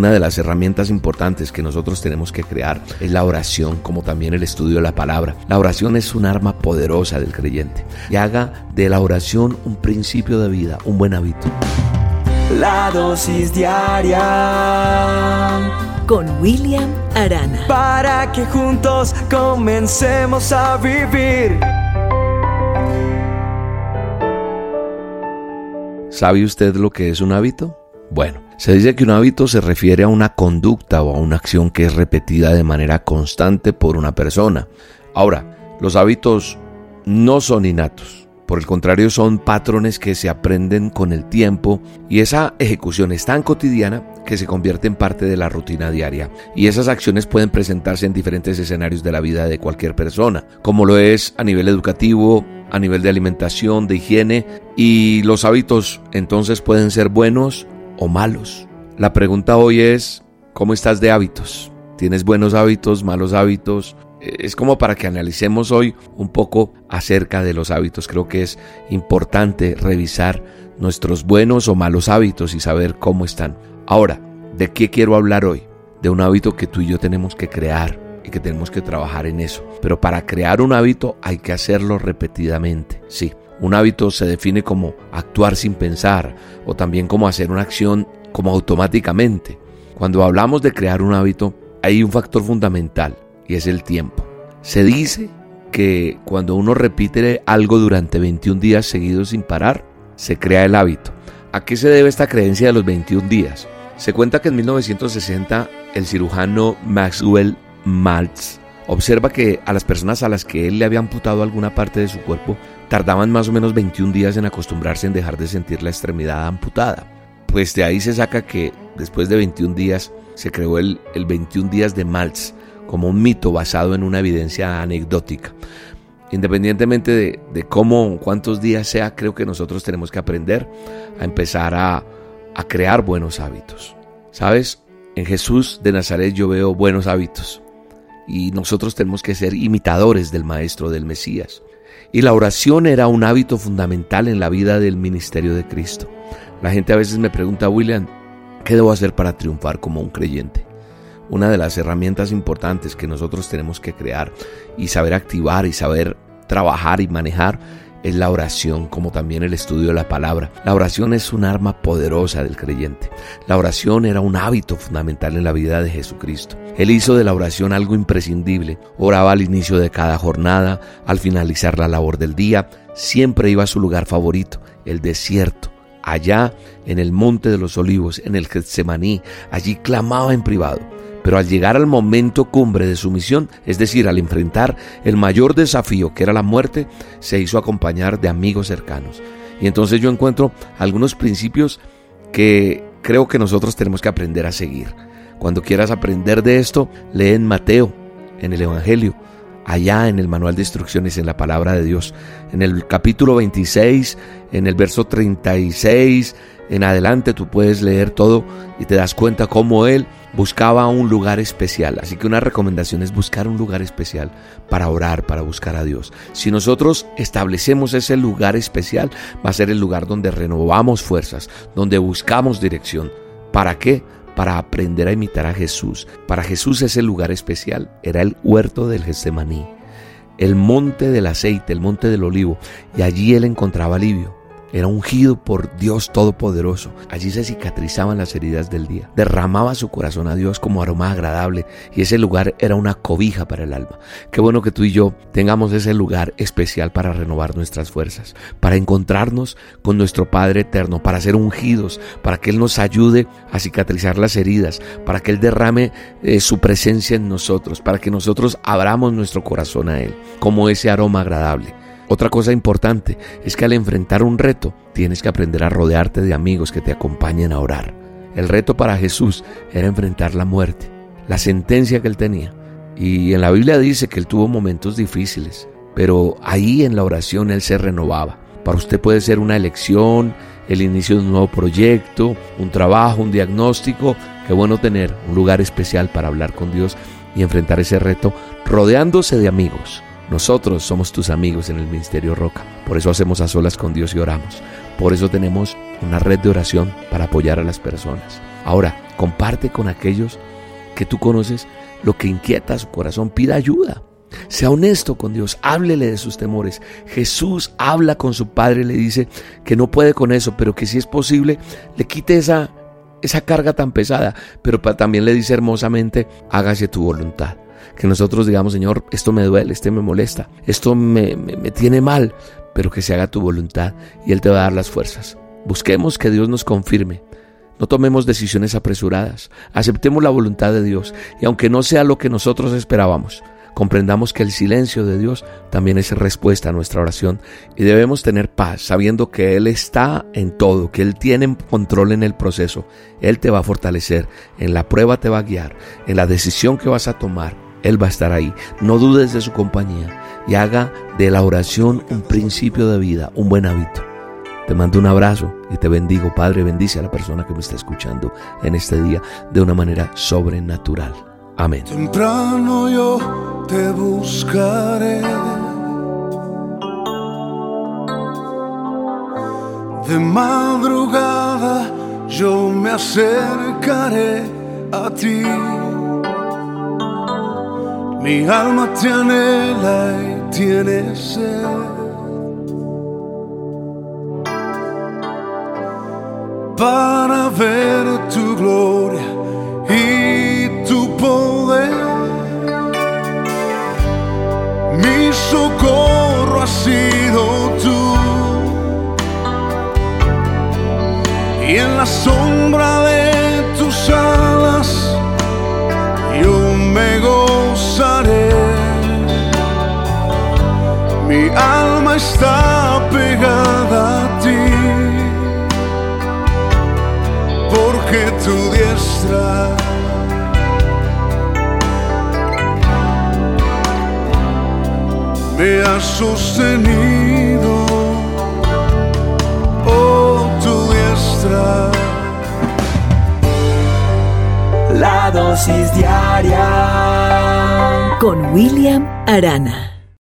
Una de las herramientas importantes que nosotros tenemos que crear es la oración, como también el estudio de la palabra. La oración es un arma poderosa del creyente y haga de la oración un principio de vida, un buen hábito. La dosis diaria con William Arana. Para que juntos comencemos a vivir. ¿Sabe usted lo que es un hábito? Bueno, se dice que un hábito se refiere a una conducta o a una acción que es repetida de manera constante por una persona. Ahora, los hábitos no son innatos. Por el contrario, son patrones que se aprenden con el tiempo y esa ejecución es tan cotidiana que se convierte en parte de la rutina diaria. Y esas acciones pueden presentarse en diferentes escenarios de la vida de cualquier persona, como lo es a nivel educativo, a nivel de alimentación, de higiene, y los hábitos entonces pueden ser buenos o malos. La pregunta hoy es, ¿cómo estás de hábitos? ¿Tienes buenos hábitos, malos hábitos? Es como para que analicemos hoy un poco acerca de los hábitos. Creo que es importante revisar nuestros buenos o malos hábitos y saber cómo están. Ahora, ¿de qué quiero hablar hoy? De un hábito que tú y yo tenemos que crear y que tenemos que trabajar en eso. Pero para crear un hábito hay que hacerlo repetidamente. Sí, un hábito se define como actuar sin pensar o también como hacer una acción como automáticamente. Cuando hablamos de crear un hábito, hay un factor fundamental y es el tiempo. Se dice que cuando uno repite algo durante 21 días seguidos sin parar, se crea el hábito. ¿A qué se debe esta creencia de los 21 días? Se cuenta que en 1960 el cirujano Maxwell Maltz observa que a las personas a las que él le había amputado alguna parte de su cuerpo tardaban más o menos 21 días en acostumbrarse en dejar de sentir la extremidad amputada. Pues de ahí se saca que después de 21 días se creó el, el 21 días de Maltz como un mito basado en una evidencia anecdótica. Independientemente de, de cómo, cuántos días sea, creo que nosotros tenemos que aprender a empezar a, a crear buenos hábitos. ¿Sabes? En Jesús de Nazaret yo veo buenos hábitos y nosotros tenemos que ser imitadores del Maestro, del Mesías. Y la oración era un hábito fundamental en la vida del ministerio de Cristo. La gente a veces me pregunta, William, ¿qué debo hacer para triunfar como un creyente? Una de las herramientas importantes que nosotros tenemos que crear y saber activar y saber trabajar y manejar es la oración, como también el estudio de la palabra. La oración es un arma poderosa del creyente. La oración era un hábito fundamental en la vida de Jesucristo. Él hizo de la oración algo imprescindible. Oraba al inicio de cada jornada, al finalizar la labor del día, siempre iba a su lugar favorito, el desierto. Allá en el monte de los olivos, en el Getsemaní, allí clamaba en privado. Pero al llegar al momento cumbre de su misión, es decir, al enfrentar el mayor desafío que era la muerte, se hizo acompañar de amigos cercanos. Y entonces yo encuentro algunos principios que creo que nosotros tenemos que aprender a seguir. Cuando quieras aprender de esto, lee en Mateo, en el Evangelio, allá en el manual de instrucciones, en la palabra de Dios. En el capítulo 26, en el verso 36, en adelante tú puedes leer todo y te das cuenta cómo Él buscaba un lugar especial. Así que una recomendación es buscar un lugar especial para orar, para buscar a Dios. Si nosotros establecemos ese lugar especial, va a ser el lugar donde renovamos fuerzas, donde buscamos dirección. ¿Para qué? Para aprender a imitar a Jesús. Para Jesús ese lugar especial era el huerto del Getsemaní, el monte del aceite, el monte del olivo, y allí él encontraba alivio. Era ungido por Dios Todopoderoso. Allí se cicatrizaban las heridas del día. Derramaba su corazón a Dios como aroma agradable y ese lugar era una cobija para el alma. Qué bueno que tú y yo tengamos ese lugar especial para renovar nuestras fuerzas, para encontrarnos con nuestro Padre eterno, para ser ungidos, para que Él nos ayude a cicatrizar las heridas, para que Él derrame eh, su presencia en nosotros, para que nosotros abramos nuestro corazón a Él como ese aroma agradable. Otra cosa importante es que al enfrentar un reto tienes que aprender a rodearte de amigos que te acompañen a orar. El reto para Jesús era enfrentar la muerte, la sentencia que él tenía. Y en la Biblia dice que él tuvo momentos difíciles, pero ahí en la oración él se renovaba. Para usted puede ser una elección, el inicio de un nuevo proyecto, un trabajo, un diagnóstico. Qué bueno tener un lugar especial para hablar con Dios y enfrentar ese reto rodeándose de amigos nosotros somos tus amigos en el Ministerio Roca. Por eso hacemos a solas con Dios y oramos. Por eso tenemos una red de oración para apoyar a las personas. Ahora, comparte con aquellos que tú conoces lo que inquieta su corazón, pida ayuda. Sea honesto con Dios, háblele de sus temores. Jesús habla con su Padre, le dice que no puede con eso, pero que si es posible, le quite esa, esa carga tan pesada. Pero también le dice hermosamente, hágase tu voluntad. Que nosotros digamos, Señor, esto me duele, esto me molesta, esto me, me tiene mal, pero que se haga tu voluntad y Él te va a dar las fuerzas. Busquemos que Dios nos confirme. No tomemos decisiones apresuradas. Aceptemos la voluntad de Dios y aunque no sea lo que nosotros esperábamos, comprendamos que el silencio de Dios también es respuesta a nuestra oración y debemos tener paz sabiendo que Él está en todo, que Él tiene control en el proceso. Él te va a fortalecer, en la prueba te va a guiar, en la decisión que vas a tomar. Él va a estar ahí. No dudes de su compañía y haga de la oración un principio de vida, un buen hábito. Te mando un abrazo y te bendigo, Padre. Bendice a la persona que me está escuchando en este día de una manera sobrenatural. Amén. Yo te buscaré. De madrugada yo me acercaré a ti. Mi alma te anhela y tiene sed. Para ver tu gloria y tu poder. Mi socorro ha sido tú. Y en la sombra de tus alas yo me gozaré. Alma está pegada a ti. Porque tu diestra me ha sostenido, oh tu diestra. La dosis diaria con William Arana.